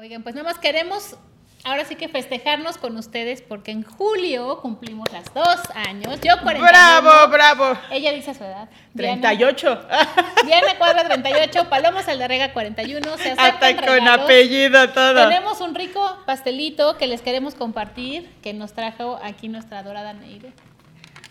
Oigan, pues nada más queremos ahora sí que festejarnos con ustedes porque en julio cumplimos las dos años. Yo 41. ¡Bravo, bravo! Ella dice su edad. 38. Diana Cuadra 38, Paloma Saldarrega 41. Se Hasta con regalos. apellido todo. Tenemos un rico pastelito que les queremos compartir que nos trajo aquí nuestra adorada Neide.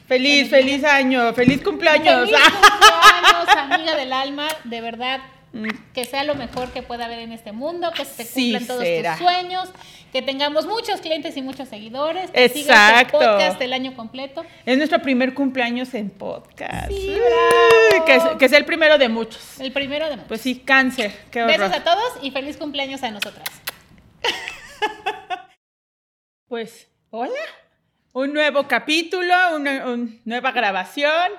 Feliz, feliz año, feliz cumpleaños. Feliz cumpleaños, amiga del alma, de verdad. Mm. Que sea lo mejor que pueda haber en este mundo, que se cumplan todos será. tus sueños, que tengamos muchos clientes y muchos seguidores, que sigas el podcast el año completo. Es nuestro primer cumpleaños en podcast. Sí, bravo. Que, es, que es el primero de muchos. El primero de muchos. Pues sí, cáncer. Qué horror. Besos a todos y feliz cumpleaños a nosotras. Pues, hola. Un nuevo capítulo, una un- nueva grabación.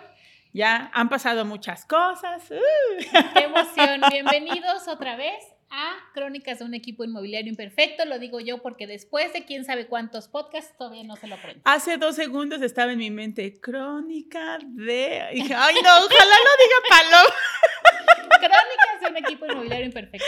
Ya han pasado muchas cosas. Uh. Qué emoción. Bienvenidos otra vez a Crónicas de un equipo inmobiliario imperfecto. Lo digo yo porque después de quién sabe cuántos podcasts todavía no se lo aprendo. Hace dos segundos estaba en mi mente, crónica de... Y dije, ay no, ojalá lo diga Paloma. Crónicas de un equipo inmobiliario imperfecto.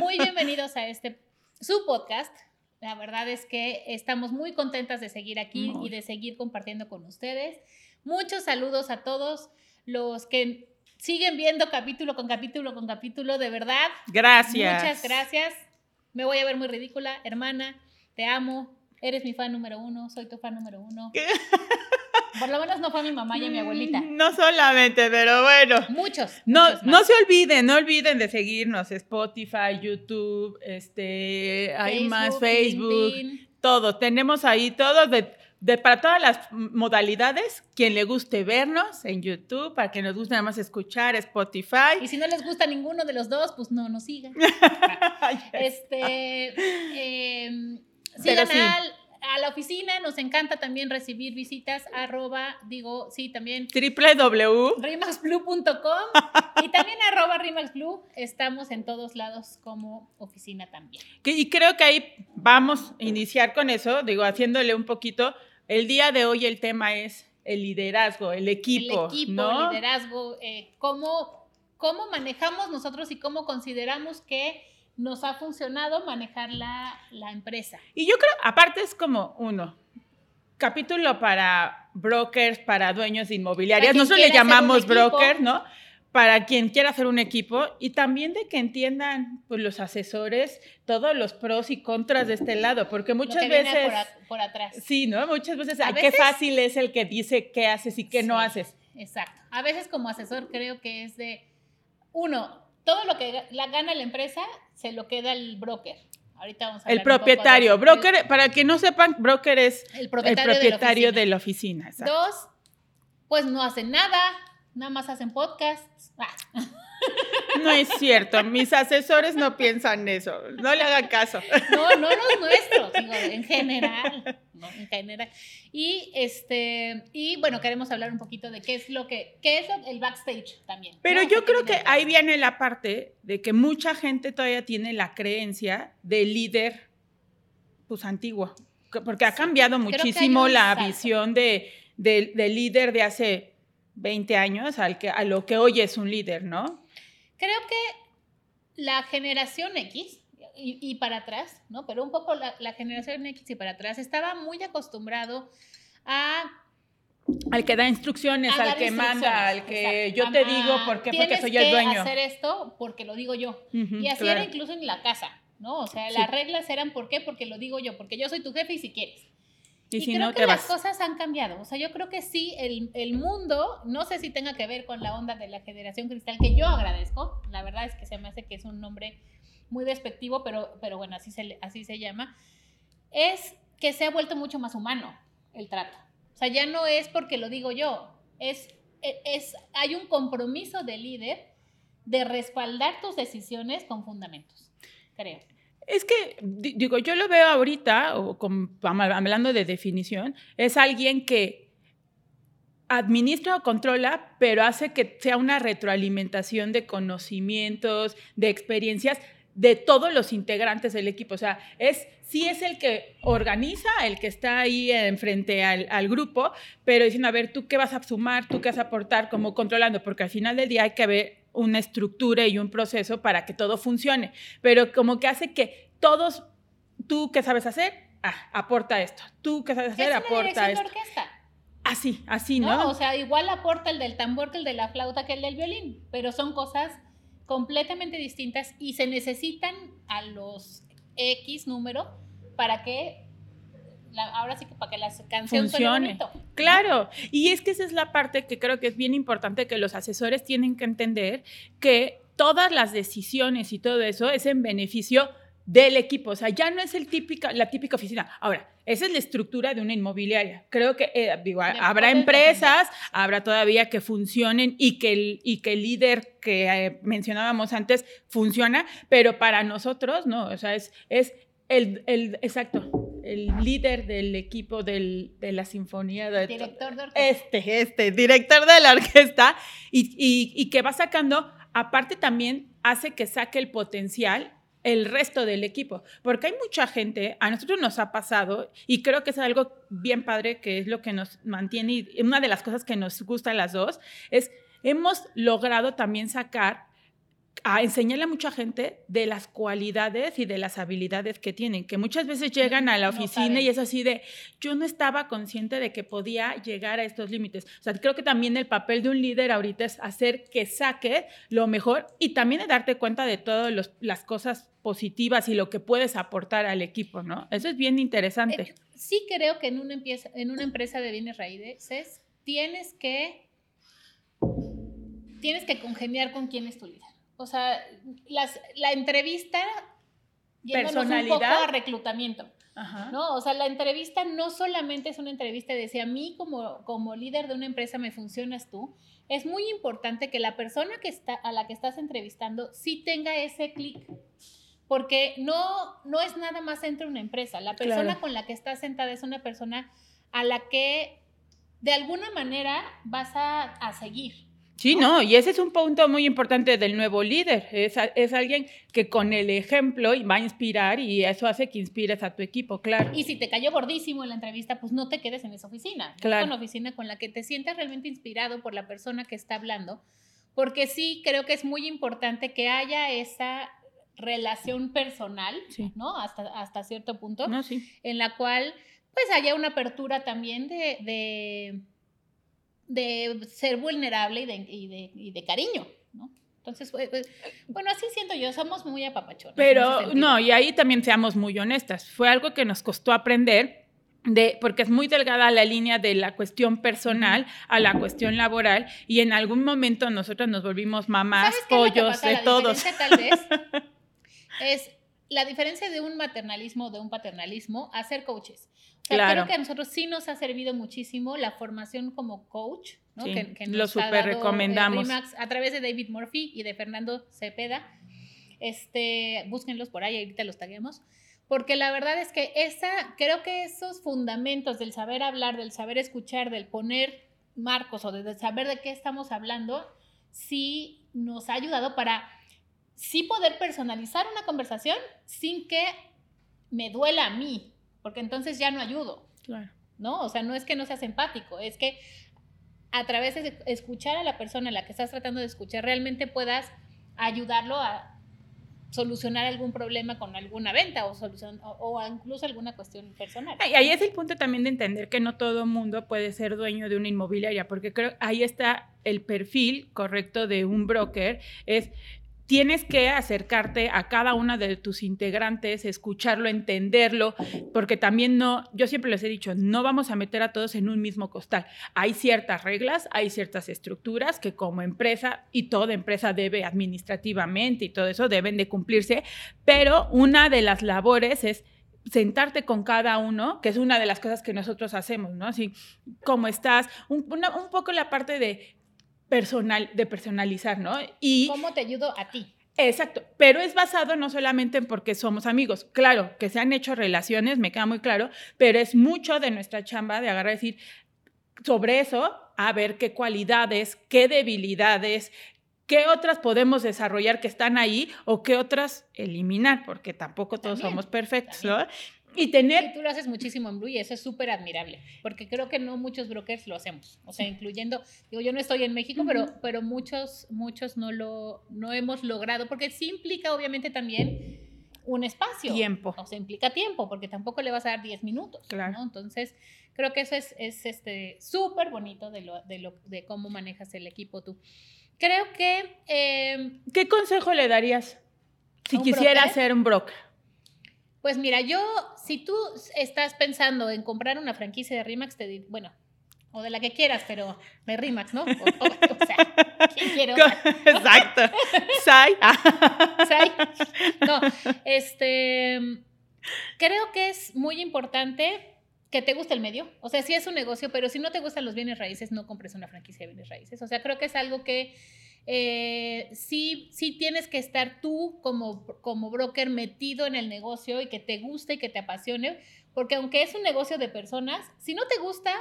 Muy bienvenidos a este su podcast. La verdad es que estamos muy contentas de seguir aquí Muy. y de seguir compartiendo con ustedes. Muchos saludos a todos los que siguen viendo capítulo con capítulo con capítulo. De verdad, Gracias. muchas gracias. Me voy a ver muy ridícula, hermana. Te amo. Eres mi fan número uno. Soy tu fan número uno. Por lo menos no fue mi mamá y mi abuelita. No solamente, pero bueno. Muchos. No, muchos no se olviden, no olviden de seguirnos, Spotify, YouTube, este, hay más Facebook, LinkedIn. todo. Tenemos ahí todo de, de- para todas las modalidades. Quien le guste vernos en YouTube, para que nos guste nada más escuchar Spotify. Y si no les gusta ninguno de los dos, pues no nos sigan. Este, em, sigan sí. al- a la oficina, nos encanta también recibir visitas, arroba, digo, sí, también www. rimaxblue.com y también arroba rimaxblue, estamos en todos lados como oficina también. Que- Y creo que ahí vamos a iniciar con eso, digo, haciéndole un poquito. El día de hoy el tema es el liderazgo, el equipo, el equipo, ¿no? liderazgo, eh, cómo, cómo manejamos nosotros y cómo consideramos que nos ha funcionado manejar la, la empresa. Y yo creo, aparte es como uno, capítulo para brokers, para dueños de inmobiliarias. Nosotros le llamamos equipo. broker, ¿no? Para quien quiera hacer un equipo y también de que entiendan pues, los asesores todos los pros y contras de este lado, porque Lo muchas que viene veces... por, a- por atrás. Sí, ¿no? Muchas veces, A ay, qué veces- fácil es el que dice qué haces y qué no haces. Exacto. A veces como asesor creo que es de, uno, todo lo que la gana la empresa se lo queda el broker. Ahorita vamos a El de propietario, eso. broker, para que no sepan, broker es El, propietario, de la oficina. de la oficina. exacto. Dos, pues no hacen nada, nada más hacen podcasts. Ah, No es cierto, mis asesores no piensan eso, no le hagan caso. no, no los nuestros, digo, en general. ¿no? En general. Y este, y bueno, queremos hablar un poquito de qué es lo que, qué es el backstage también. Pero ¿no? yo ¿Qué creo que ahí viene la parte de que mucha gente todavía tiene la creencia del líder, pues antiguo, que- porque ha cambiado muchísimo la visión de, del- del líder de hace 20 años al que, a lo que hoy es un líder, ¿no? Creo que la generación X y, y para atrás, ¿no? Pero un poco la, la generación X y para atrás estaba muy acostumbrado a Al que da instrucciones, al que manda, al que exacto. yo te digo por qué, porque soy el que dueño. hacer esto porque lo digo yo. Y así claro. era incluso en la casa, ¿no? O sea, Sí. las reglas eran ¿por qué? Porque lo digo yo, porque yo soy tu jefe y si quieres. Y, Y, si creo no, que te las vas. cosas han cambiado. O sea, yo creo que sí, el, el mundo, no sé si tenga que ver con la onda de la generación cristal, que yo agradezco. La verdad es que se me hace que es un nombre muy despectivo, pero, pero bueno, así se, así se llama. Es que se ha vuelto mucho más humano el trato. O sea, ya no es porque lo digo yo. Es, e- es, hay un compromiso del líder de respaldar tus decisiones con fundamentos, creo. Es que, di- digo, yo lo veo ahorita, o hablando de definición, es alguien que administra o controla, pero hace que sea una retroalimentación de conocimientos, de experiencias de todos los integrantes del equipo. O sea, es, sí es el que organiza, el que está ahí enfrente al, al grupo, pero diciendo, a ver, tú qué vas a sumar, tú qué vas a aportar, como controlando, porque al final del día hay que ver una estructura y un proceso para que todo funcione, pero como que hace que todos, tú qué sabes hacer, ah, aporta esto. Tú qué sabes hacer, aporta esto. Así, así, ¿no? ¿no? O sea, igual aporta el del tambor que el de la flauta que el del violín, pero son cosas completamente distintas y se necesitan a los X número para que ahora sí que para que la canción funcione. Claro, y es que esa es la parte que creo que es bien importante que los asesores tienen que entender que todas las decisiones y todo eso es en beneficio del equipo, o sea, ya no es el típica, la típica oficina. Ahora, esa es la estructura de una inmobiliaria. Creo que eh, digo, habrá empresas, habrá todavía que funcionen y que el, y que el líder que eh, mencionábamos antes funciona, pero para nosotros, no, o sea, es, es el, el, exacto, el líder del equipo del, de la sinfonía. De, director de orquesta. Este, este, director de la orquesta, y, y, y que va sacando, aparte también hace que saque el potencial el resto del equipo, porque hay mucha gente, a nosotros nos ha pasado, y creo que es algo bien padre, que es lo que nos mantiene, y una de las cosas que nos gusta a las dos, es hemos logrado también sacar a enseñarle a mucha gente de las cualidades y de las habilidades que tienen, que muchas veces llegan a la oficina y es así de, yo no estaba consciente de que podía llegar a estos límites. O sea, creo que también el papel de un líder ahorita es hacer que saque lo mejor y también de darte cuenta de todas las cosas positivas y lo que puedes aportar al equipo, ¿no? Eso es bien interesante. Eh, sí creo que en una, empresa, en una empresa de bienes raíces tienes que, tienes que congeniar con quién es tu líder. O sea, las, la entrevista personalidad un poco a reclutamiento. ¿no? O sea, la entrevista no solamente es una entrevista de si a mí como, como líder de una empresa me funcionas tú, es muy importante que la persona que está, a la que estás entrevistando sí tenga ese clic. Porque no, no es nada más entre una empresa. La persona con la que estás sentada es una persona a la que de alguna manera vas a, a seguir. Sí, no, y ese es un punto muy importante del nuevo líder. Es, es, alguien que con el ejemplo va a inspirar y eso hace que inspires a tu equipo, claro. Y si te cayó gordísimo en la entrevista, pues no te quedes en esa oficina. Claro. una oficina con la que te sientas realmente inspirado por la persona que está hablando, porque sí creo que es muy importante que haya esa relación personal, ¿no? Hasta, hasta cierto punto, no, sí. en la cual pues haya una apertura también de de ser vulnerable y de, y de, y de cariño, ¿no? Entonces, bueno, así siento yo, somos muy apapachones. Pero no, y ahí también seamos muy honestas. Fue algo que nos costó aprender. De, porque es muy delgada la línea de la cuestión personal a la cuestión laboral y en algún momento nosotros nos volvimos mamás, pollos, de la todos. Tal vez es la diferencia de un maternalismo de un paternalismo a ser coaches. Creo que a nosotros sí nos ha servido muchísimo la formación como coach, ¿no? que, nos lo super recomendamos. a través de David Murphy y de Fernando Cepeda. Este, búsquenlos por ahí, ahorita los taguemos. Porque la verdad es que esa, creo que esos fundamentos del saber hablar, del saber escuchar, del poner marcos o de saber de qué estamos hablando, sí nos ha ayudado para sí poder personalizar una conversación sin que me duela a mí, porque entonces ya no ayudo. Claro. ¿No? O sea, no es que no seas empático, es que a través de escuchar a la persona a la que estás tratando de escuchar, realmente puedas ayudarlo a solucionar algún problema con alguna venta o, solución, o, incluso alguna cuestión personal. Y ahí es el punto también de entender que no todo mundo puede ser dueño de una inmobiliaria, porque creo ahí está el perfil correcto de un broker, es tienes que acercarte a cada una de tus integrantes, escucharlo, entenderlo, porque también no, yo siempre les he dicho, no vamos a meter a todos en un mismo costal. Hay ciertas reglas, hay ciertas estructuras que como empresa y toda empresa debe administrativamente y todo eso deben de cumplirse, pero una de las labores es sentarte con cada uno, que es una de las cosas que nosotros hacemos, ¿no? Así, ¿cómo estás? Un, un poco la parte de personal, de personalizar, ¿no? Y ¿Cómo te ayudo a ti? Exacto, pero es basado no solamente en porque somos amigos, claro, que se han hecho relaciones, me queda muy claro, pero es mucho de nuestra chamba de agarrar y decir sobre eso, a ver qué cualidades, qué debilidades, qué otras podemos desarrollar que están ahí o qué otras eliminar, porque tampoco todos somos perfectos, ¿no? Y tener... tú lo haces muchísimo en Blue y eso es súper admirable, porque creo que no muchos brokers lo hacemos, o sea, incluyendo, digo, yo no estoy en México, pero, pero muchos, muchos no lo, no hemos logrado, porque sí implica obviamente también un espacio. Tiempo. O sea, implica tiempo, porque tampoco le vas a dar 10 minutos. Claro. ¿no? Entonces, creo que eso es, es este súper bonito de, lo, de, lo, de cómo manejas el equipo tú. Creo que... Eh, ¿Qué consejo le darías si ¿A un quisiera broker? ser un broker? Pues mira, yo, si tú estás pensando en comprar una franquicia de RIMAX, te di- bueno, o de la que quieras, pero de RIMAX, ¿no? O, o- o sea, ¿quién? Exacto. Sai. Sea, no, este, creo que es muy importante que te guste el medio. O sea, sí es un negocio, pero si no te gustan los bienes raíces, no compres una franquicia de bienes raíces. O sea, creo que es algo que eh, sí, sí tienes que estar tú como, como broker metido en el negocio y que te guste y que te apasione, porque aunque es un negocio de personas, si no te gusta,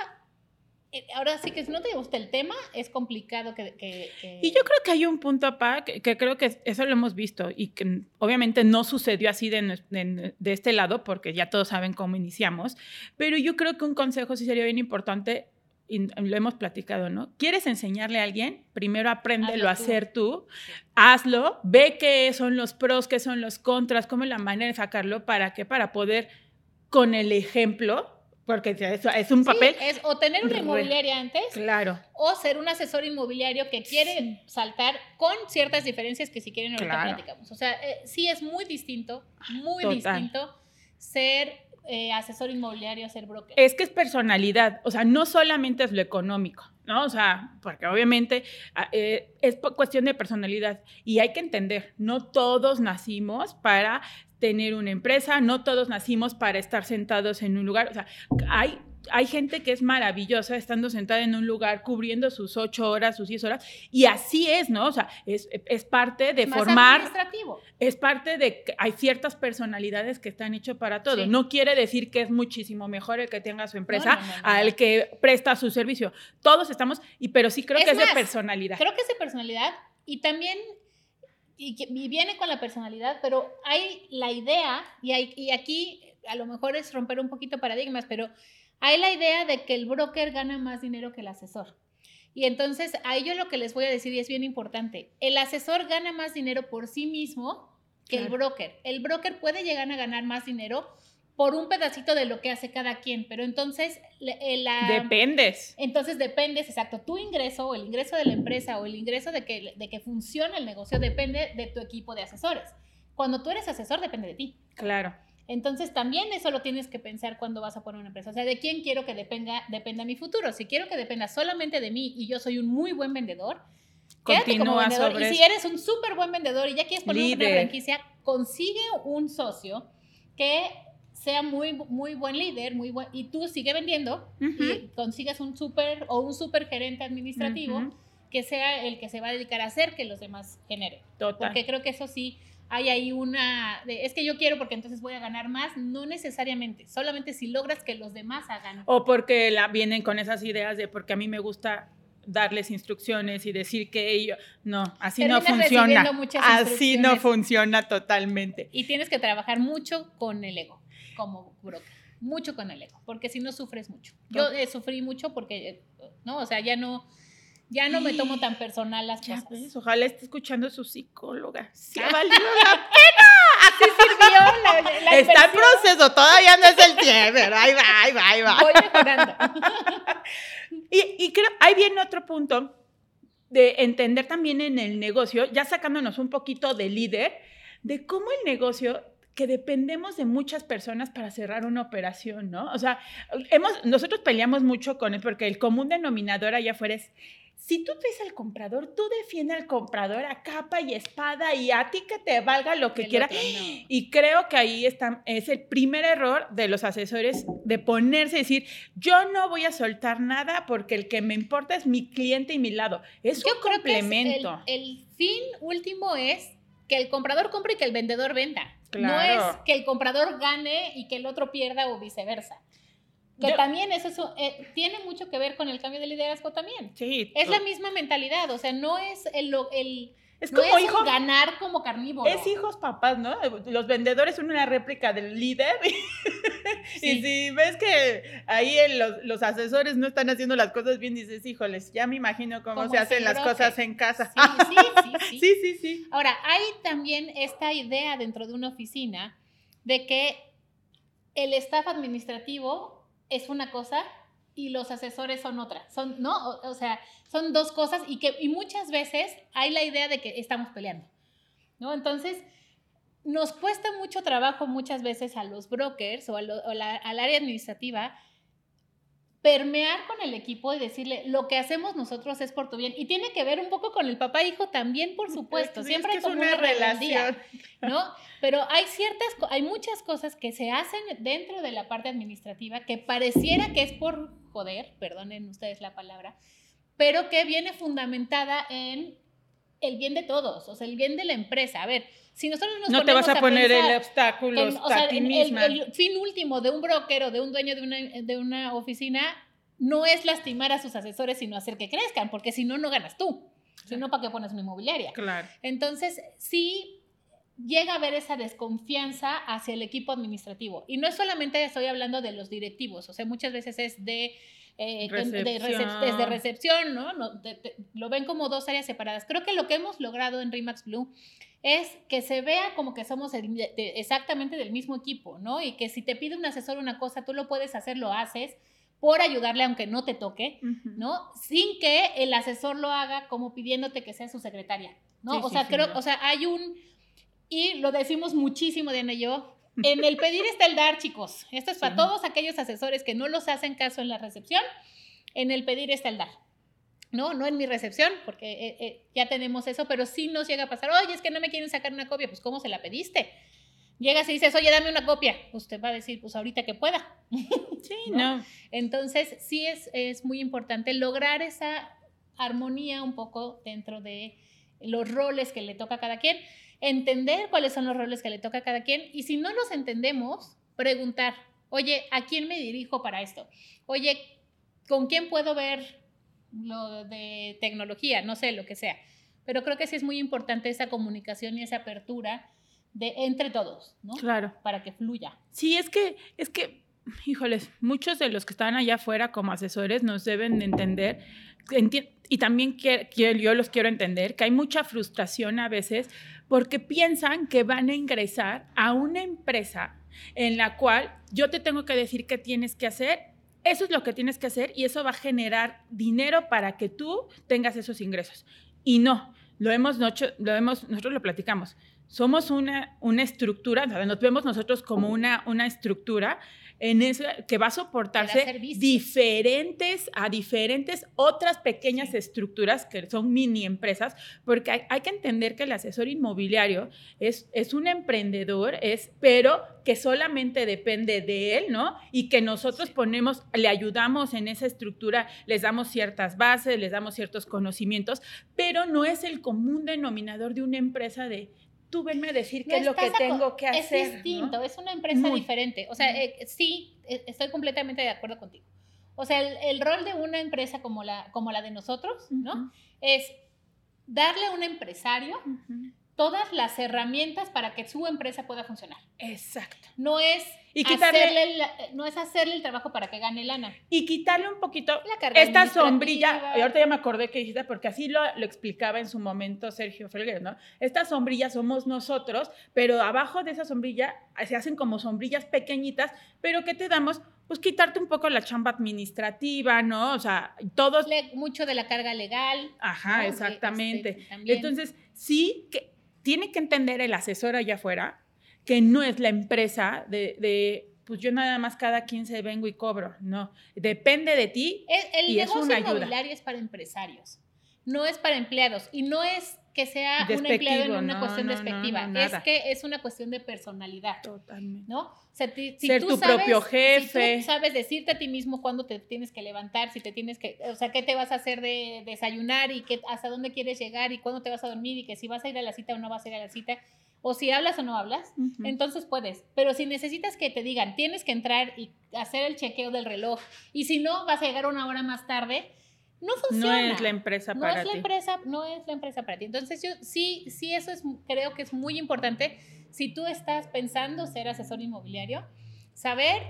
eh, ahora sí que si no te gusta el tema, es complicado que... que- que- Y yo creo que hay un punto, Pa, que, que creo que eso lo hemos visto y que obviamente no sucedió así de, de- de este lado, porque ya todos saben cómo iniciamos, pero yo creo que un consejo sí sería bien importante, y lo hemos platicado, ¿no? ¿Quieres enseñarle a alguien? Primero apréndelo Hazlo a hacer tú, hazlo, ve qué son los pros, qué son los contras, cómo es la manera de sacarlo, ¿para qué? Para poder, con el ejemplo, porque eso es un Sí, papel, es o tener una inmobiliaria antes claro, o ser un asesor inmobiliario que quiere saltar con ciertas diferencias que si quieren ahorita Claro. platicamos. O sea, eh, sí es muy distinto, muy Total. distinto ser eh, asesor inmobiliario ser broker. Es que es personalidad, o sea, no solamente es lo económico, ¿no? O sea, porque obviamente ah, eh, es cuestión de personalidad y hay que entender, no todos nacimos para tener una empresa, no todos nacimos para estar sentados en un lugar, o sea, hay... Hay gente que es maravillosa estando sentada en un lugar, cubriendo sus ocho horas, sus diez horas, y así es, ¿no? O sea, es, es parte de Más formar administrativo. es parte de que hay ciertas personalidades que están hechas para todo. Sí. No quiere decir que es muchísimo mejor el que tenga su empresa no, no, no, al que presta su servicio. Todos estamos, y pero sí creo Es que es de personalidad. Creo que es de personalidad y también, y, viene con la personalidad, pero hay la idea, y, hay, y aquí a lo mejor es romper un poquito paradigmas, pero hay la idea de que el broker gana más dinero que el asesor. Y entonces a ello lo que les voy a decir y es bien importante, el asesor gana más dinero por sí mismo que el broker. El broker puede llegar a ganar más dinero por un pedacito de lo que hace cada quien, pero entonces eh, la... Dependes. Entonces dependes, exacto, tu ingreso o el ingreso de la empresa o el ingreso de que, de que funcione el negocio depende de tu equipo de asesores. Cuando tú eres asesor depende de ti. Claro. Entonces también eso lo tienes que pensar cuando vas a poner una empresa. O sea, ¿de quién quiero que dependa, dependa mi futuro? Si quiero que dependa solamente de mí y yo soy un muy buen vendedor, quédate como Continúa vendedor. sobre Y si eres un súper buen vendedor y ya quieres poner una Líder. franquicia, consigue un socio que sea muy, muy buen líder, muy buen, y tú sigue vendiendo Ujú. y consigues un súper o un súper gerente administrativo que sea el que se va a dedicar a hacer que los demás generen. Total. Porque creo que eso sí, hay ahí una, de, es que yo quiero porque entonces voy a ganar más, no necesariamente, solamente si logras que los demás hagan. O porque la, vienen con esas ideas de porque a mí me gusta darles instrucciones y decir que ellos no, así no funciona. Así no funciona totalmente. Y tienes que trabajar mucho con el ego, como broker. Mucho con el ego, porque si no sufres mucho. Yo eh, sufrí mucho porque, eh, ¿no? O sea, ya no, ya no me tomo tan personal las Ya cosas. ves, ojalá esté escuchando su psicóloga. Sí, Ah. valió la Así sirvió la, la Está en proceso, todavía no es el tiempo, pero ahí va, ahí va, ahí va. Voy mejorando. Y, y creo, ahí viene otro punto de entender también en el negocio, ya sacándonos un poquito de líder, de cómo el negocio que dependemos de muchas personas para cerrar una operación, ¿no? O sea, hemos, nosotros peleamos mucho con él porque el común denominador allá afuera es, si tú traes al comprador, tú defiende al comprador a capa y espada y a ti que te valga lo que quiera. otro no. Y creo que ahí está, es el primer error de los asesores de ponerse y decir, yo no voy a soltar nada porque el que me importa es mi cliente y mi lado. Es Yo un creo que es complemento. el, el fin último es que el comprador compre y que el vendedor venda. No es que el comprador gane y que el otro pierda o viceversa. Que Yo- también eso, es- eh, tiene mucho que ver con el cambio de liderazgo también. Sí, Es la misma mentalidad, o sea, no es el, lo- el es no es hijo, ganar como carnívoro. es hijos papás, ¿no? Los vendedores son una réplica del líder Y si ves que ahí los, los, asesores no están haciendo las cosas bien, dices, híjoles, ya me imagino cómo se hacen las cosas en casa. Sí, sí, sí, sí. sí, sí, Ahora, hay también esta idea dentro de una oficina de que el staff administrativo es una cosa y los asesores son otra. Son, ¿no? O, sea, son dos cosas y que y muchas veces hay la idea de que estamos peleando. ¿No? Entonces, nos cuesta mucho trabajo muchas veces a los brokers o, al área administrativa permear con el equipo y decirle lo que hacemos nosotros es por tu bien y tiene que ver un poco con el papá hijo también por supuesto siempre hay como una, relación. no pero hay ciertas hay muchas cosas que se hacen dentro de la parte administrativa que pareciera que es por joder perdonen ustedes la palabra pero que viene fundamentada en el bien de todos o sea el bien de la empresa a ver si nosotros nos no te vas a, poner el obstáculo a ti misma. El, fin último de un broker o de un dueño de una, de una oficina no es lastimar a sus asesores, sino hacer que crezcan, porque si no, no ganas tú. Si no, ¿para qué pones una inmobiliaria? Claro. Entonces, sí llega a haber esa desconfianza hacia el equipo administrativo. Y no es solamente estoy hablando de los directivos, o sea, muchas veces es de eh, recepción. desde recepción, ¿no? lo ven como dos áreas separadas. Creo que lo que hemos logrado en Remax Blue es que se vea como que somos exactamente del mismo equipo, ¿no? Y que si te pide un asesor una cosa, tú lo puedes hacer, lo haces por ayudarle aunque no te toque, ¿no? Sin que el asesor lo haga como pidiéndote que sea su secretaria, ¿no? o sea, creo, o sea, hay un y lo decimos muchísimo Diana y yo, en el pedir está el dar, chicos. Esto es para todos aquellos asesores que no los hacen caso en la recepción. En el pedir está el dar. No, no en mi recepción, porque eh, eh, ya tenemos eso, pero sí nos llega a pasar, oye, es que no me quieren sacar una copia, pues ¿cómo se la pediste? Llegas y dices, oye, dame una copia. Usted va a decir, pues ahorita que pueda. Sí, ¿no? Entonces, sí es, es muy importante lograr esa armonía un poco dentro de los roles que le toca a cada quien entender cuáles son los roles que le toca a cada quien y si no los entendemos, preguntar, oye, ¿a quién me dirijo para esto? Oye, ¿con quién puedo ver lo de tecnología? No sé, lo que sea. Pero creo que sí es muy importante esa comunicación y esa apertura de entre todos, ¿no? Claro. Para que fluya. Sí, es que, es que, híjoles, muchos de los que están allá afuera como asesores nos deben entender, y también yo los quiero entender, que hay mucha frustración a veces porque piensan que van a ingresar a una empresa en la cual yo te tengo que decir qué tienes que hacer, eso es lo que tienes que hacer y eso va a generar dinero para que tú tengas esos ingresos. Y no, lo hemos, lo hemos nosotros lo platicamos. Somos una, una estructura, nos vemos nosotros como una, una estructura en eso, que va a soportarse diferentes, a diferentes otras pequeñas estructuras que son mini empresas, porque hay, que entender que el asesor inmobiliario es, es un emprendedor, es, pero que solamente depende de él, ¿no? Y que nosotros ponemos, le ayudamos en esa estructura, les damos ciertas bases, les damos ciertos conocimientos, pero no es el común denominador de una empresa de tú venme a decir qué es lo que tengo que hacer. Es distinto, es una empresa diferente. O sea, eh, sí, e, estoy completamente de acuerdo contigo. O sea, el, rol de una empresa como la, como la de nosotros, ¿no? Es darle a un empresario todas las herramientas para que su empresa pueda funcionar. Exacto. No es, y hacerle, no es hacerle el trabajo para que gane lana. Y quitarle un poquito esta sombrilla, y ahorita ya me acordé que dijiste, porque así lo, lo explicaba en su momento Sergio Felguer, ¿no? Esta sombrilla somos nosotros, pero abajo de esa sombrilla se hacen como sombrillas pequeñitas, pero que te damos pues quitarte un poco la chamba administrativa, ¿no? O sea, todos... mucho de la carga legal. Ajá, este, exactamente. Entonces, sí que tiene que entender el asesor allá afuera que no es la empresa de, pues yo nada más cada 15 vengo y cobro. No, depende de ti. El, y negocio es una inmobiliario es para empressarios, no es para empleados. Y no es que sea un empleado en una cuestión despectiva, es que es una cuestión de personalidad. Totalmente. ¿No? si, Ser tu propio jefe. Si tú sabes decirte a ti mismo cuándo te tienes que levantar, si te tienes que, o sea, qué te vas a hacer de desayunar y qué, hasta dónde quieres llegar y cuándo te vas a dormir y que si vas a ir a la cita o no vas a ir a la cita, o si hablas o no hablas, entonces puedes. Pero si necesitas que te digan, tienes que entrar y hacer el chequeo del reloj, y si no, vas a llegar una hora más tarde, no funciona. No es la empresa para no es La empresa, no es la empresa para ti. Entonces, yo sí, sí, eso es, creo que es muy importante. Si tú estás pensando ser asesor inmobiliario, saber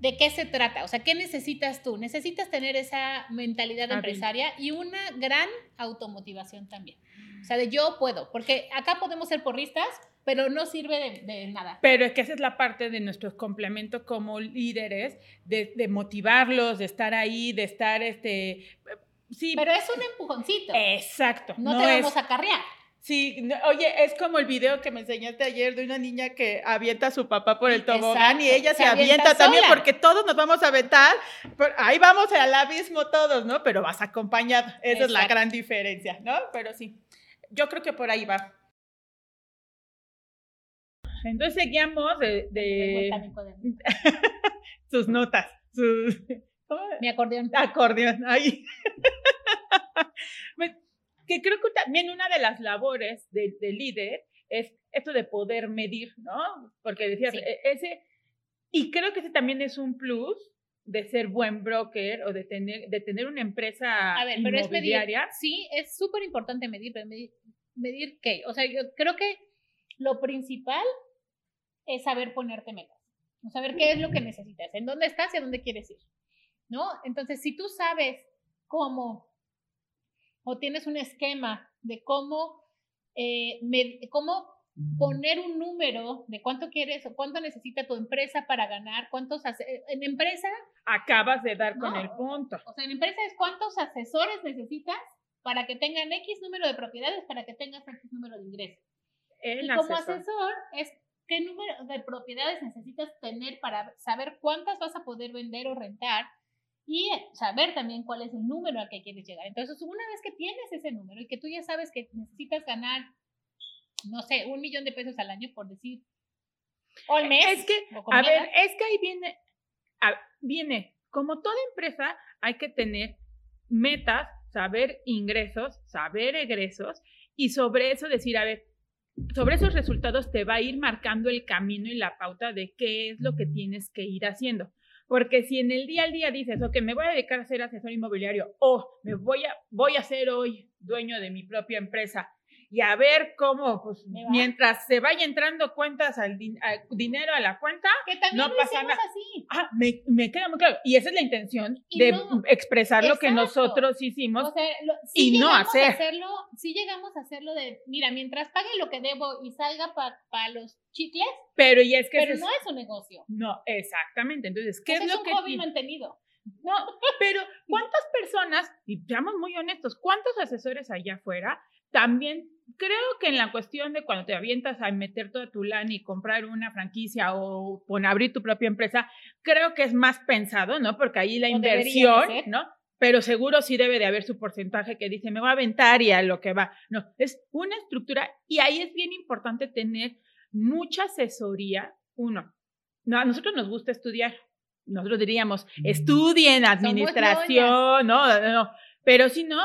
de qué se trata, o sea, qué necesitas tú. Necesitas tener esa mentalidad empresaria y una gran automotivación también. O sea, de yo puedo, porque acá podemos ser porristas, pero no sirve de, nada. Pero es que esa es la parte de nuestros complementos como líderes, de, de motivarlos, de estar ahí, de estar, este, sí. Pero es un empujoncito. Exacto. No, te vamos a carrear. Sí, oye, es como el video que me enseñaste ayer de una niña que avienta a su papá por el tobogán y ella se, avienta, también porque todos nos vamos a aventar. ahí vamos al abismo todos, ¿no? Pero vas acompañado. Esa es la gran diferencia, ¿no? Pero sí, yo creo que por ahí va. Entonces seguíamos de... sus notas, sus... Mi acordeón. Acordeón, ahí. que creo que también una de las labores del líder es esto de poder medir, ¿no? Porque decías, e, ese, y creo que ese también es un plus de ser buen broker o de tener, de tener una empresa A ver, pero es medir, sí, es súper importante medir, pero medir, medir qué, o sea, yo creo que lo principal es saber ponerte metas, saber qué es lo que necesitas, en dónde estás y a dónde quieres ir, ¿no? Entonces, si tú sabes cómo o tienes un esquema de cómo, eh, cómo poner un número de cuánto quieres o cuánto necesita tu empresa para ganar, cuántos en empresa acabas de dar con el punto. O sea, en empresa es cuántos asesores necesitas para que tengan X número de propiedades para que tengas X número de ingresos. y como asesor es qué número de propiedades necesitas tener para saber cuántas vas a poder vender o rentar y saber también cuál es el número al que quieres llegar. Entonces, una vez que tienes ese número y que tú ya sabes que necesitas ganar, no sé, un millón de pesos al año, por decir, o al mes. Es que, a ver, es que ahí viene, viene, como toda empresa, hay que tener metas, saber ingresos, saber egresos, y sobre eso decir, a ver, sobre esos resultados te va a ir marcando el camino y la pauta de qué es lo que tienes que ir haciendo. Porque si en el día al día dices, ok, me voy a dedicar a ser asesor inmobiliario o me voy a, voy a ser hoy dueño de mi propia empresa y a ver cómo, pues, mientras se vaya entrando cuentas al, dinero a la cuenta, no pasa nada. Así. Ah, me, me, queda muy claro. Y esa es la intención de expresar lo que nosotros hicimos y no hacer. hacerlo, sí llegamos a hacerlo de, mira, mientras pague lo que debo y salga para los chicles, pero, y es que pero no es un negocio. No, exactamente. Entonces, ¿qué es, lo un que... hobby mantenido. No, pero ¿cuántas personas, y seamos muy honestos, cuántos asesores allá afuera también creo que en la cuestión de cuando te avientas a meter toda tu lana y comprar una franquicia o, abrir tu propia empresa, creo que es más pensado, ¿no? Porque ahí la inversión, ¿no? Pero seguro sí debe de haber su porcentaje que dice, me va a aventar y a lo que va. No, es una estructura y ahí es bien importante tener mucha asesoría. Uno, no, a nosotros nos gusta estudiar. Nosotros diríamos, mm. estudien administración, no, no, no. Pero si no,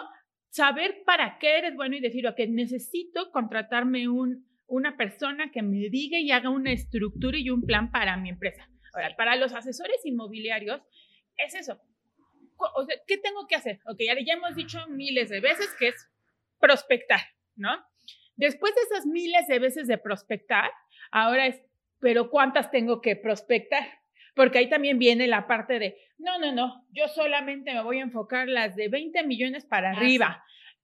saber para qué eres bueno y decir, ok, necesito contratarme un, una persona que me diga y haga una estructura y un plan para mi empresa. Ahora, para los asesores inmobiliarios, es eso. O sea, ¿qué tengo que hacer? Ok, ya, ya hemos dicho miles de veces que es prospectar, ¿no? Después de esas miles de veces de prospectar, ahora es, pero ¿cuántas tengo que prospectar? Porque ahí también viene la parte de, no, no, no, yo solamente me voy a enfocar las de 20 millones para arriba.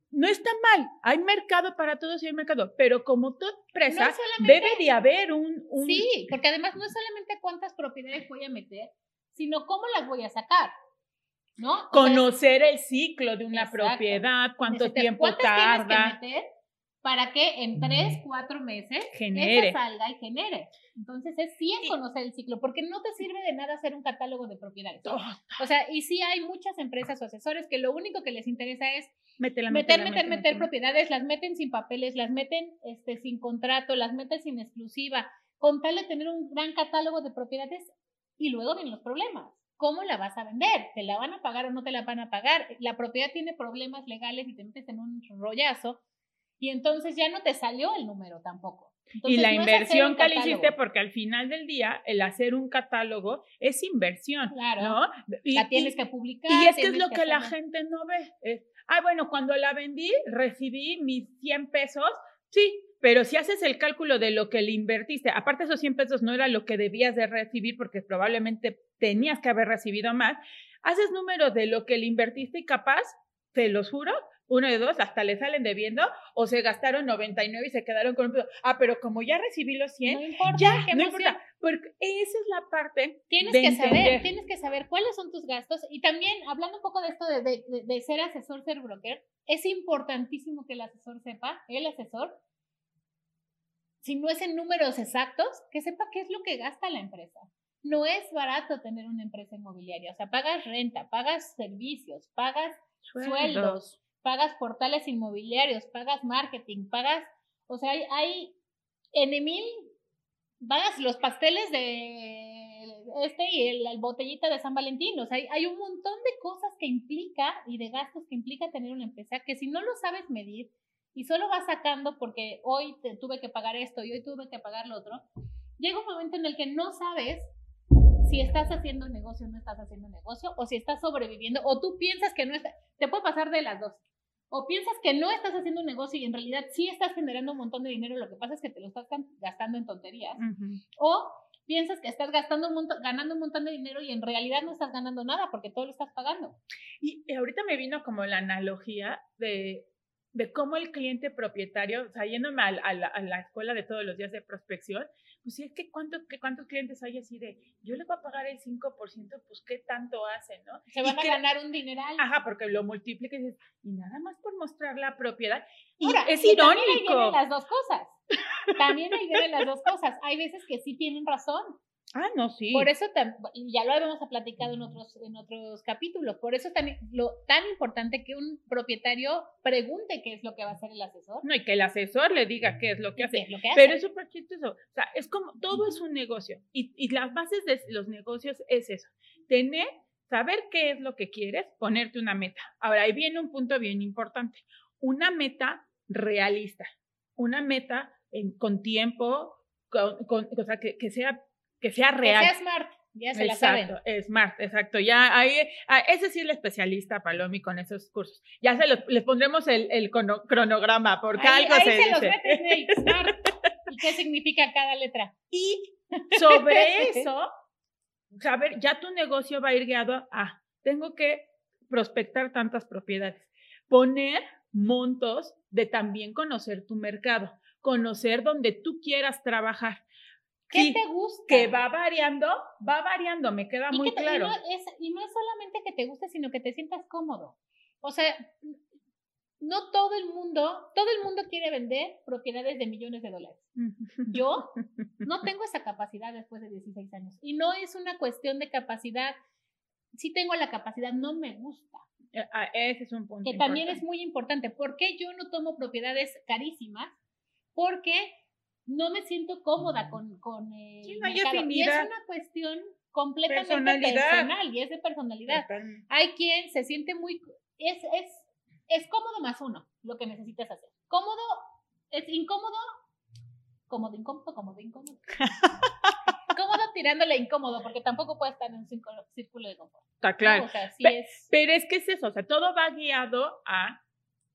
No está mal, hay mercado para todos y hay mercado, pero como toda empresa, debe de haber un, Sí, porque además no es solamente cuántas propiedades voy a meter, sino cómo las voy a sacar. ¿No? Conocer el ciclo de una propiedad, cuánto tiempo tarda. que meter para que en tres, cuatro meses genere. salga y genere. Entonces es sí es conocer el ciclo, porque no te sirve de nada hacer un catálogo de propiedades. O sea, y sí hay muchas empresas o asesores que lo único que les interesa es meter, meter, meter, meter, propiedades, las meten sin papeles, las meten este, sin contrato, las meten sin exclusiva, con tal de tener un gran catálogo de propiedades y luego vienen los problemas. ¿Cómo la vas a vender? ¿Te la van a pagar o no te la van a pagar? La propiedad tiene problemas legales y te metes en un rollazo y entonces ya no te salió el número tampoco. y la inversión que le hiciste, porque al final del día, el hacer un catálogo es inversión. Claro. ¿no? Y, la tienes que publicar. Y es que es lo que, la gente no ve. Es, ah, bueno, cuando la vendí, recibí mis 100 pesos. Sí, pero si haces el cálculo de lo que le invertiste, aparte esos 100 pesos no era lo que debías de recibir porque probablemente tenías que haber recibido más, haces números de lo que le invertiste y capaz, te los juro, uno de dos, hasta le salen debiendo o se gastaron 99 y se quedaron con un peso. Ah, pero como ya recibí los 100, No importa, ya, no importa, porque esa es la parte Tienes de que saber, entender. tienes que saber cuáles son tus gastos y también hablando un poco de esto de, de- de- de ser asesor, ser broker, es importantísimo que el asesor sepa, el asesor, si no es en números exactos, que sepa qué es lo que gasta la empresa. No es barato tener una empresa inmobiliaria, o sea, pagas renta, pagas servicios, pagas sueldos, pagas portales inmobiliarios, pagas marketing, pagas, o sea, hay, hay en mil, pagas los pasteles de este y el- botellita de San Valentín, o sea, hay, hay un montón de cosas que implica y de gastos que implica tener una empresa que si no lo sabes medir y solo vas sacando porque hoy te- tuve que pagar esto y hoy tuve que pagar lo otro, llega un momento en el que no sabes si estás haciendo negocio o no estás haciendo negocio, o si estás sobreviviendo, o tú piensas que no estás, te puede pasar de las dos. O piensas que no estás haciendo un negocio y en realidad sí estás generando un montón de dinero, lo que pasa es que te lo estás gastando en tonterías. O piensas que estás gastando un montón, ganando un montón de dinero y en realidad no estás ganando nada porque todo lo estás pagando. Y ahorita me vino como la analogía de, de cómo el cliente propietario, o sea, yéndome a, la- a la, a la escuela de todos los días de prospección, pues sí, es que, cuánto, que cuántos clientes hay así de, yo le voy a pagar el 5%, pues qué tanto hacen, ¿no? Se van Y a que- ganar un dineral. Ajá, porque lo multiplica y dices, y nada más por mostrar la propiedad. Y Ahora, es y también ahí vienen irónico. las dos cosas. También ahí vienen las dos cosas. Hay veces que sí tienen razón. Ah, no, sí. Por eso, ya lo habíamos platicado en otros, en otros capítulos, por eso es tan, lo, tan importante que un propietario pregunte qué es lo que va a hacer el asesor. No, y que el asesor le diga qué es lo que qué hace. es lo que hace. Pero es súper chistoso. O sea, es como, todo es un negocio. Y, y las bases de los negocios es eso. Tener, saber qué es lo que quieres, ponerte una meta. Ahora, ahí viene un punto bien importante. Una meta realista. Una meta en- con tiempo, con, con- o sea, que, que sea, que sea Que real. sea smart, ya se la saben. Exacto, smart, exacto. Ya ahí, ah, ese sí es el especialista, Palomi, con esos cursos. Ya se los, les pondremos el, el crono- cronograma, porque Ahí, algo ahí se, se, los dice. metes, Ney, smart. ¿Y qué significa cada letra? Y sobre eso, saber, ya tu negocio va a ir guiado a, tengo que prospectar tantas propiedades, poner montos de también conocer tu mercado, conocer donde tú quieras trabajar. ¿Qué Sí, te gusta? que va variando, va variando, me queda Y muy y claro. no es, y no es solamente que te guste, sino que te sientas cómodo. O sea, no todo el mundo, todo el mundo quiere vender propiedades de millones de dólares. Yo no tengo esa capacidad después de 16 años. Y no es una cuestión de capacidad. Sí tengo la capacidad, no me gusta. Eh, ah, Ese es un punto. Que también es muy importante. ¿Por qué yo no tomo propiedades carísimas? Porque no me siento cómoda con, con el Sí, no hay. Y es una cuestión completamente personal y es de personalidad. Hay quien se siente muy... Es, es, es cómodo más uno lo que necesitas hacer. Cómodo, es incómodo, cómodo, incómodo, cómodo, incómodo. cómodo tirándole incómodo, porque tampoco puede estar en un círculo, de confort. Está ¿no? claro. O sea, sí Pe- es... Pero es que es eso, o sea, todo va guiado a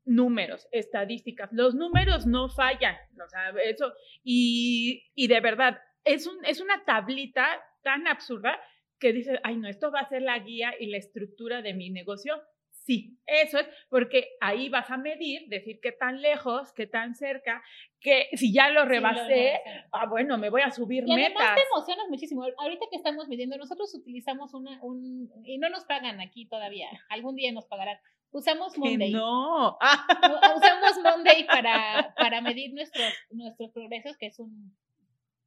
números, estadísticas. Los números no fallan, o sea, eso, y, y de verdad, es, un, es una tablita tan absurda que dices, ay, no, esto va a ser la guía y la estructura de mi negocio. Sí, eso es, porque ahí vas a medir, decir qué tan lejos, qué tan cerca, que si ya lo sí, lo rebasé, rebasé. ah, bueno, me voy a subir Y además metas. te emocionas muchísimo. Ahorita que estamos midiendo, nosotros utilizamos una, un, y no nos pagan aquí todavía, algún día nos pagarán. Usamos Que Monday. no. Ah, Usamos Monday para, para medir nuestros, nuestros progresos, que es un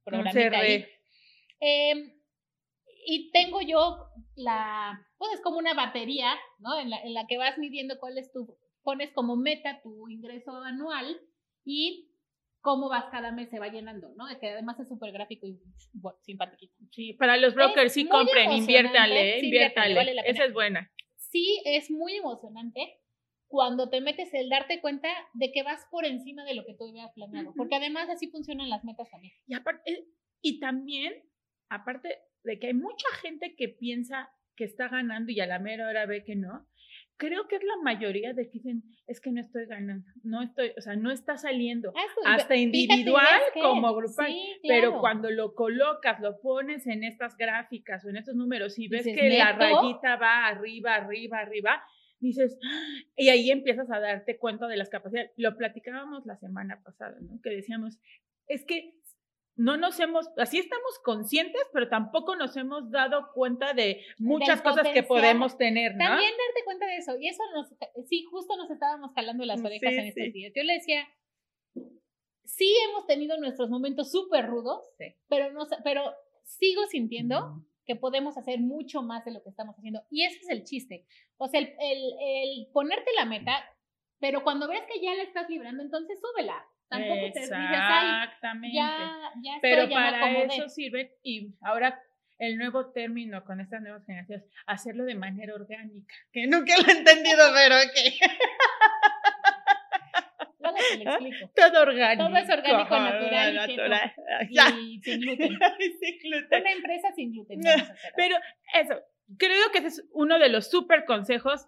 programita CR. ahí. Em, y tengo yo la, pues es como una batería, ¿no? En la, en la que vas midiendo cuál es tu, pones como meta tu ingreso anual y cómo vas cada mes se va llenando, ¿no? Que además es súper gráfico y bueno, simpático. Sí, para los brokers sí compren, sí, vale la Esa es buena. Sí, es muy emocionante cuando te metes el darte cuenta de que vas por encima de lo que tú habías planeado, porque además así funcionan las metas también. Y aparte, y también, aparte de que hay mucha gente que piensa que está ganando y a la mera hora ve que no, creo que es la mayoría de que dicen, es que no estoy ganando, no estoy, o sea, no está saliendo, Ah, hasta fíjate, individual como grupal. Sí, Pero cuando lo colocas, lo pones en estas gráficas o en estos números y ves Dices, que la rayita va arriba, arriba, arriba, dices, y ahí empiezas a darte cuenta de las capacidades. Lo platicábamos la semana pasada, ¿no? Que decíamos, es que no nos hemos, así estamos conscientes, pero tampoco nos hemos dado cuenta de muchas cosas que podemos tener, ¿no? También darte cuenta de eso. Y eso nos, sí, justo nos estábamos jalando las Sí, orejas en sí. estos días. Yo le decía, sí hemos tenido nuestros momentos súper rudos, Sí. pero, no, pero sigo sintiendo que podemos hacer mucho más de lo que estamos haciendo. Y ese es el chiste. O sea, el, el- el ponerte la meta, pero cuando ves que ya la estás librando, entonces súbela. Tampoco te ay, Exactamente. ya, ya estoy, Pero ya me para acomodé". eso sirve, y ahora el nuevo término con estas nuevas generaciones, hacerlo de manera orgánica. Que nunca lo he entendido, pero ok. Luego te lo explico. Todo orgánico. Todo es orgánico, ajá, natural y natural. Ya. Y sin gluten. Sin gluten. Una empresa sin gluten. hacer. Pero eso, creo que ese es uno de los súper consejos.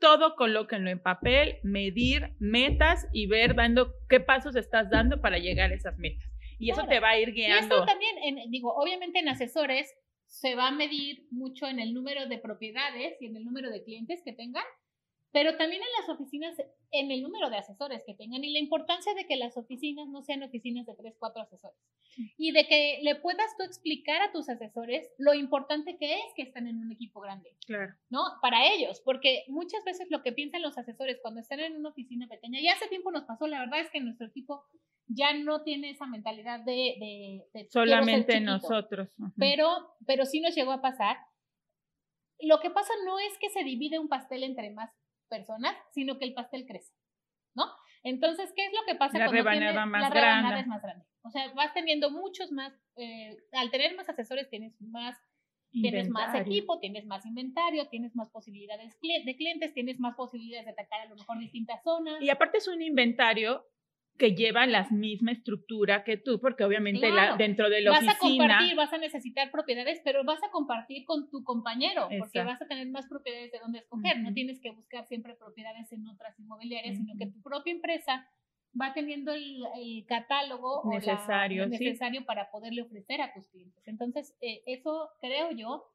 Todo colóquenlo en papel, medir metas y ver dando qué pasos estás dando para llegar a esas metas. Y eso te va a ir Y guiando. eso también, en- digo, obviamente en asesores se va a medir mucho en el número de propiedades y en el número de clientes que tengan, pero también en las oficinas, en el número de asesores que tengan y la importancia de que las oficinas no sean oficinas de tres, cuatro asesores. Y de que le puedas tú explicar a tus asesores lo importante que es que están en un equipo grande. Claro. ¿no? Para ellos, porque muchas veces lo que piensan los asesores cuando están en una oficina pequeña, ya hace tiempo nos pasó, la verdad es que nuestro equipo ya no tiene esa mentalidad de... de, de Solamente nosotros. Pero, pero sí nos llegó a pasar. Lo que pasa no es que se divide un pastel entre más personas, sino que el pastel crece, ¿no? Entonces, ¿qué es lo que pasa La cuando rebanada tienes- más la rebanada grande. es más grande? O sea, vas teniendo muchos más, eh, al tener más asesores tienes más Tienes más equipo, tienes más inventario, tienes más posibilidades de clientes, tienes más posibilidades de atacar a lo mejor distintas zonas. Y aparte es un inventario que lleva la misma estructura que tú, porque obviamente la- Claro. dentro de la vas a oficina. compartir, vas a necesitar propiedades, pero vas a compartir con tu compañero, porque vas a tener más propiedades de dónde escoger. No tienes que buscar siempre propiedades en otras inmobiliarias, sino que tu propia empresa va teniendo el, el catálogo o la- Necesario, sí. necesario para poderle ofrecer a tus clientes. Entonces, eh, eso creo yo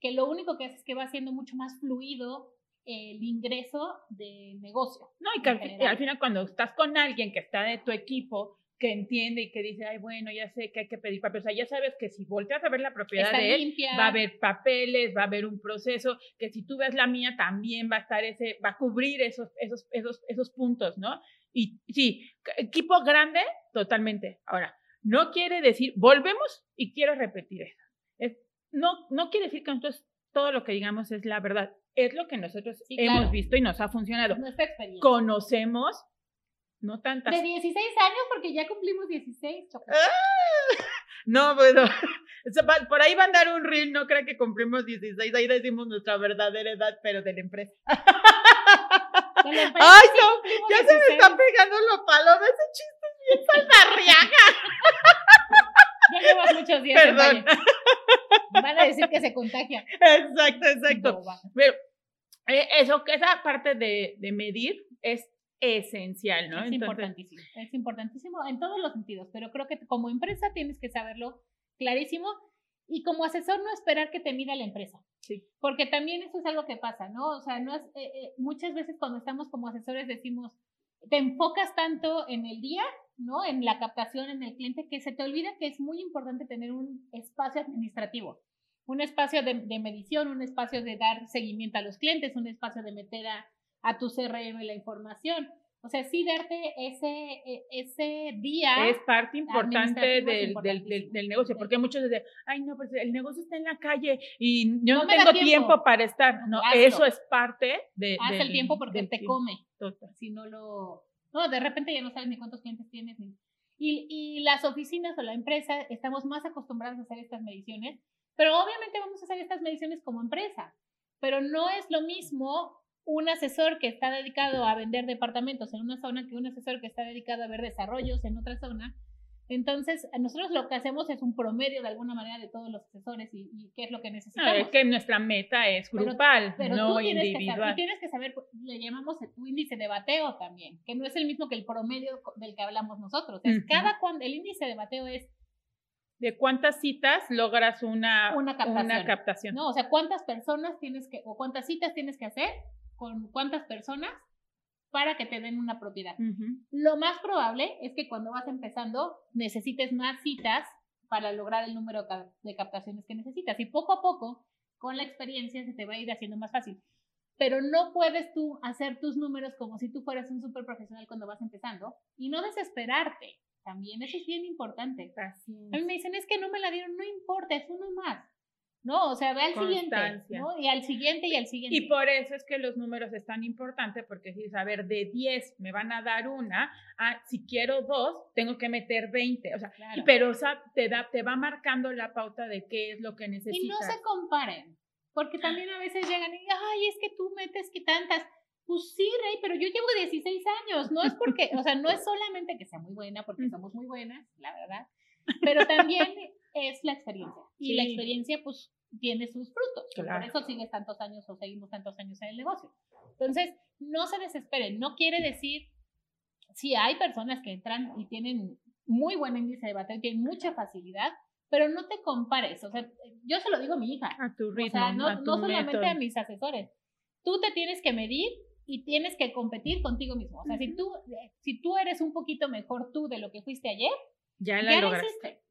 que lo único que hace es que va haciendo mucho más fluido el ingreso de negocio. No, y que al, final cuando estás con alguien que está de tu equipo, que entiende y que dice, ay, bueno, ya sé que hay que pedir papeles, o sea, ya sabes que si volteas a ver la propiedad Está de él, limpia. va a haber papeles, va a haber un proceso, que si tú ves la mía también va a estar ese, va a cubrir esos, esos, esos, esos puntos, ¿no? Y sí, equipo grande, totalmente. Ahora, no quiere decir, volvemos y quiero repetir eso. Es, no, no quiere decir que nosotros todo lo que digamos es la verdad. Es lo que nosotros Sí, hemos claro. visto y nos ha funcionado. Nuestra experiencia. Conocemos, no tantas. De 16 años, porque ya cumplimos 16. Choco. No, bueno, por ahí va a andar un reel, no creo que cumplimos 16, ahí decimos nuestra verdadera edad, pero de la empresa. De la empresa Ay, sí no, ya se me 16. está pegando lo palomo, ese chiste es bien salvarriaga. Ya llevas muchos días. en Perdón. Van a decir que se contagia. Exacto, exacto. Boba. Pero eh, eso, que esa parte de, de medir es esencial, ¿no? Es importantísimo. Es importantísimo en todos los sentidos, pero creo que como empresa tienes que saberlo clarísimo y como asesor no esperar que te mida la empresa. Sí. Porque también eso es algo que pasa, ¿no? O sea, no es, eh, eh, muchas veces cuando estamos como asesores decimos, te enfocas tanto en el día, ¿no? En la captación, en el cliente, que se te olvida que es muy importante tener un espacio administrativo, un espacio de, medición, un espacio de dar seguimiento a los clientes, un espacio de meter a, a tu CRM la información. O sea, sí darte ese, e- ese día. Es parte importante del, del, del, del negocio, porque muchos dicen, ay, no, pues el negocio está en la calle y yo No no, tengo tiempo". tiempo. para estar. No, Hazlo. eso es parte de, Haz el tiempo porque te tiempo. come. Total. si no lo... No, de repente ya no sabes ni cuántos clientes tienes. Ni... Y, y las oficinas o la empresa estamos más acostumbrados a hacer estas mediciones, pero obviamente vamos a hacer estas mediciones como empresa, pero no es lo mismo un asesor que está dedicado a vender departamentos en una zona que un asesor que está dedicado a ver desarrollos en otra zona. Entonces, nosotros lo que hacemos es un promedio de alguna manera de todos los asesores y, y qué es lo que No, necesitamos. es que nuestra meta es grupal, Pero no tú tienes que, individual. saber, tienes que saber, le llamamos tu índice de bateo también, que no es el mismo que el promedio del que hablamos nosotros. Es cada cuando el índice de bateo es, ¿De cuántas citas logras una, Una captación. una captación? ¿no? O sea, cuántas personas tienes que, o cuántas citas tienes que hacer con cuántas personas para que te den una propiedad. Lo más probable es que cuando vas empezando necesites más citas para lograr el número de captaciones que necesitas. Y poco a poco, con la experiencia, se te va a ir haciendo más fácil. Pero no puedes tú hacer tus números como si tú fueras un súper profesional cuando vas empezando y no desesperarte. También eso es bien importante. Así A mí me dicen, es que no me la dieron, no importa, es uno más. No, o sea, ve al siguiente. ¿no? Y al siguiente y al siguiente. Y por eso es que los números es tan importante, porque si a ver, de 10 me van a dar una, ah, si quiero dos, tengo que meter 20. O sea, Claro. pero o sea, te, da, te va marcando la pauta de qué es lo que Y necesitas. no se comparen, porque también a veces llegan y, ay, es que tú metes que tantas. Pues sí, Rey, pero yo llevo 16 años, no es porque, o sea, no es solamente que sea muy buena, porque somos muy buenas, la verdad, pero también es la experiencia. Y la experiencia, pues, tiene sus frutos. Claro. Por eso sigues tantos años o seguimos tantos años en el negocio. Entonces, no se desesperen. No quiere decir, si hay personas que entran y tienen muy buen índice de bateo y tienen mucha facilidad, pero no te compares. O sea, yo se lo digo a mi hija. A tu ritmo, O sea, no, a tu no solamente método. a mis asesores. Tú te tienes que medir y tienes que competir contigo mismo. O sea, si, tú, si tú eres un poquito mejor tú de lo que fuiste ayer, Ya la ya lograste.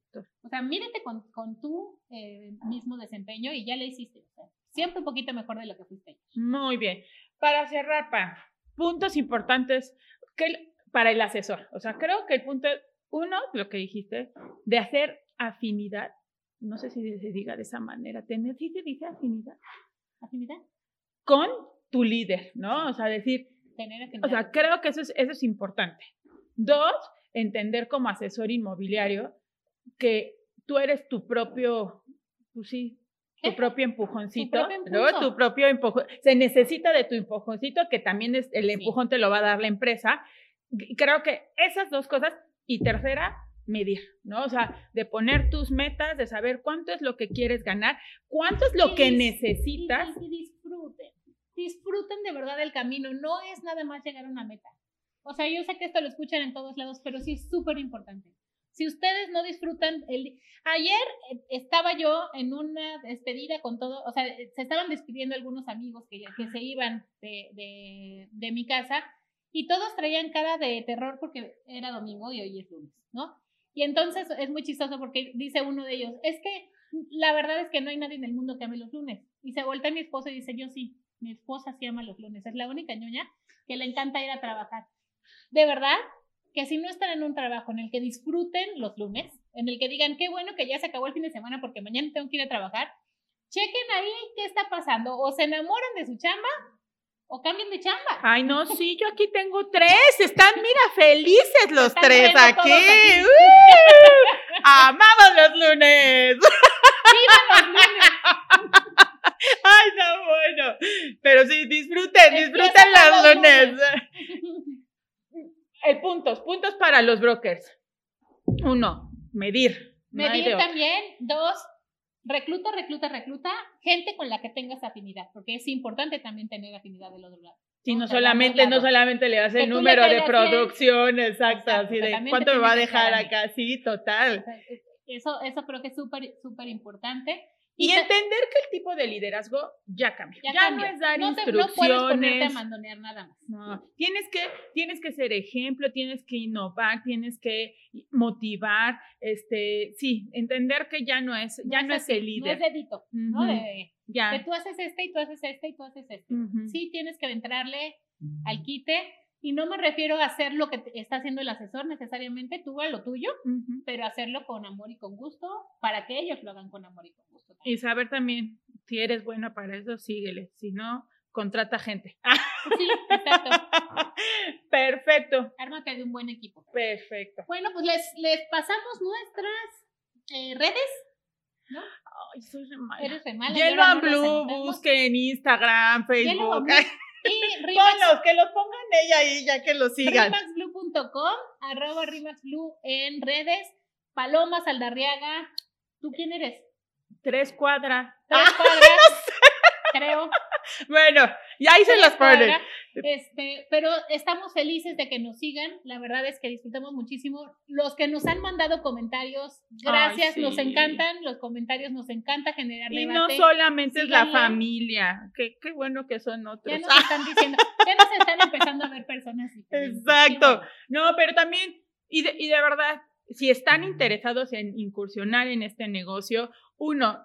O sea, mírate con, con tu eh, mismo desempeño y ya lo hiciste. O sea, siempre un poquito mejor de lo que fuiste. Muy bien. Para cerrar, pa, puntos importantes que el- para el asesor. O sea, creo que el punto uno, lo que dijiste, de hacer afinidad. No sé si se diga de esa manera. Tener, ¿sí se dice afinidad? ¿Afinidad? Con tu líder, ¿no? O sea, decir, Tener afinidad. o sea, creo que eso es, eso es importante. Dos, entender como asesor inmobiliario que tú eres tu propio, pues sí, tu ¿Eh? propio empujoncito, Tu propio ¿no? Tu propio empujón. Se necesita de tu empujoncito, que también es, el empujón te lo va a dar la empresa. Creo que esas dos cosas. Y tercera, medir, ¿no? O sea, de poner tus metas, de saber cuánto es lo que quieres ganar, cuánto es lo que necesitas. Y, y disfruten. Disfruten de verdad el camino. No es nada más llegar a una meta. O sea, yo sé que esto lo escuchan en todos lados, pero sí es súper importante. Si ustedes no disfrutan el... Ayer eh, estaba yo en una despedida con todo, o sea, se estaban despidiendo algunos amigos que, que se iban de, de, de mi casa y todos traían cara de terror porque era domingo y hoy es lunes, ¿no? Y entonces es muy chistoso porque dice uno de ellos, es que la verdad es que no hay nadie en el mundo que ame los lunes. Y se voltea mi esposo y dice, yo sí, mi esposa sí ama los lunes. Es la única ñoña que le encanta ir a trabajar. De verdad que si no están en un trabajo en el que disfruten los lunes, en el que digan, qué bueno que ya se acabó el fin de semana porque mañana tengo que ir a trabajar, chequen ahí qué está pasando. O se enamoran de su chamba o cambien de chamba. Ay, no, sí, yo aquí tengo tres. Están, mira, felices los Están tres aquí. aquí. ¡Uh! ¡Amamos los lunes! ¡Vivan los lunes! Ay, no, bueno. Pero sí, disfruten, disfruten los los lunes. El puntos, puntos para los brokers. Uno, medir. Medir también. Dos, recluta, recluta, recluta gente con la que tengas afinidad, porque es importante también tener afinidad del otro lado. Sí, no solamente, no solamente le das el número de producción, exacto, Exacto, así de cuánto me va a dejar acá, sí, total. Eso, eso creo que es súper, súper importante. Y entender que el tipo de liderazgo ya cambia. Ya, ya cambia. no es dar no, te- no puedes ponerte a instrucciones. mandonear nada más. No, tienes que, tienes que ser ejemplo, tienes que innovar, tienes que motivar, este, sí, entender que ya no es, ya no es, así, el líder. No es dedito, ¿no? De, ya. de tú haces este y tú haces este y tú haces este. Sí tienes que entrarle al quite y no me refiero a hacer lo que está haciendo el asesor necesariamente, tú a lo tuyo, pero hacerlo con amor y con gusto para que ellos lo hagan con amor y con gusto. Y saber también, si eres buena para eso, síguele. Si no, contrata gente. Sí, exacto. Perfecto, Ármate de un buen equipo. perfecto. Bueno, pues les, les pasamos nuestras eh, redes. Ay, soy re mala. Eres re mala, Yellow and no Blue, busquen Instagram, Facebook. Y Rimax, Ponlos, que los pongan ella ahí, ya que los sigan. rimaxblue.com, arroba rimaxblue en redes. Paloma Saldarriaga. ¿Tú quién eres? Tres cuadras. Tres cuadras. Creo. Bueno, ya hice Tres las ponen. Este, pero estamos felices de que nos sigan. La verdad es que disfrutamos muchísimo. Los que nos han mandado comentarios, gracias, Ay, nos encantan. Los comentarios nos encanta generar Y no solamente es la familia. Qué, qué bueno que son otros. Ya nos están diciendo, ya nos están empezando a ver personas. Exacto. No, pero también, y de, y de verdad, si están interesados en incursionar en este negocio, uno,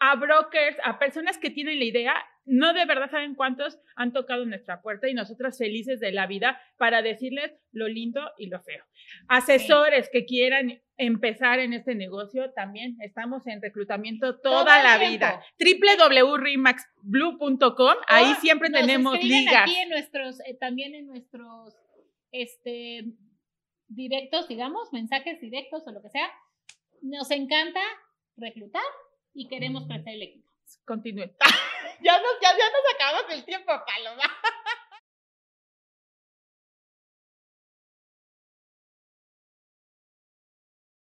a brokers, a personas que tienen la idea, no de verdad saben cuántos han tocado nuestra puerta y nosotros felices de la vida para decirles lo lindo y lo feo. Asesores que quieran empezar en este negocio, también estamos en reclutamiento toda Todo la tiempo. vida. www.remaxblue.com, ahí siempre nos tenemos ligas. Aquí en nuestros, eh, también en nuestros este, directos, digamos, mensajes directos o lo que sea. Nos encanta reclutar y queremos crecer el equipo. Continúen. ya, nos, ya, ya nos acabamos el tiempo, Paloma.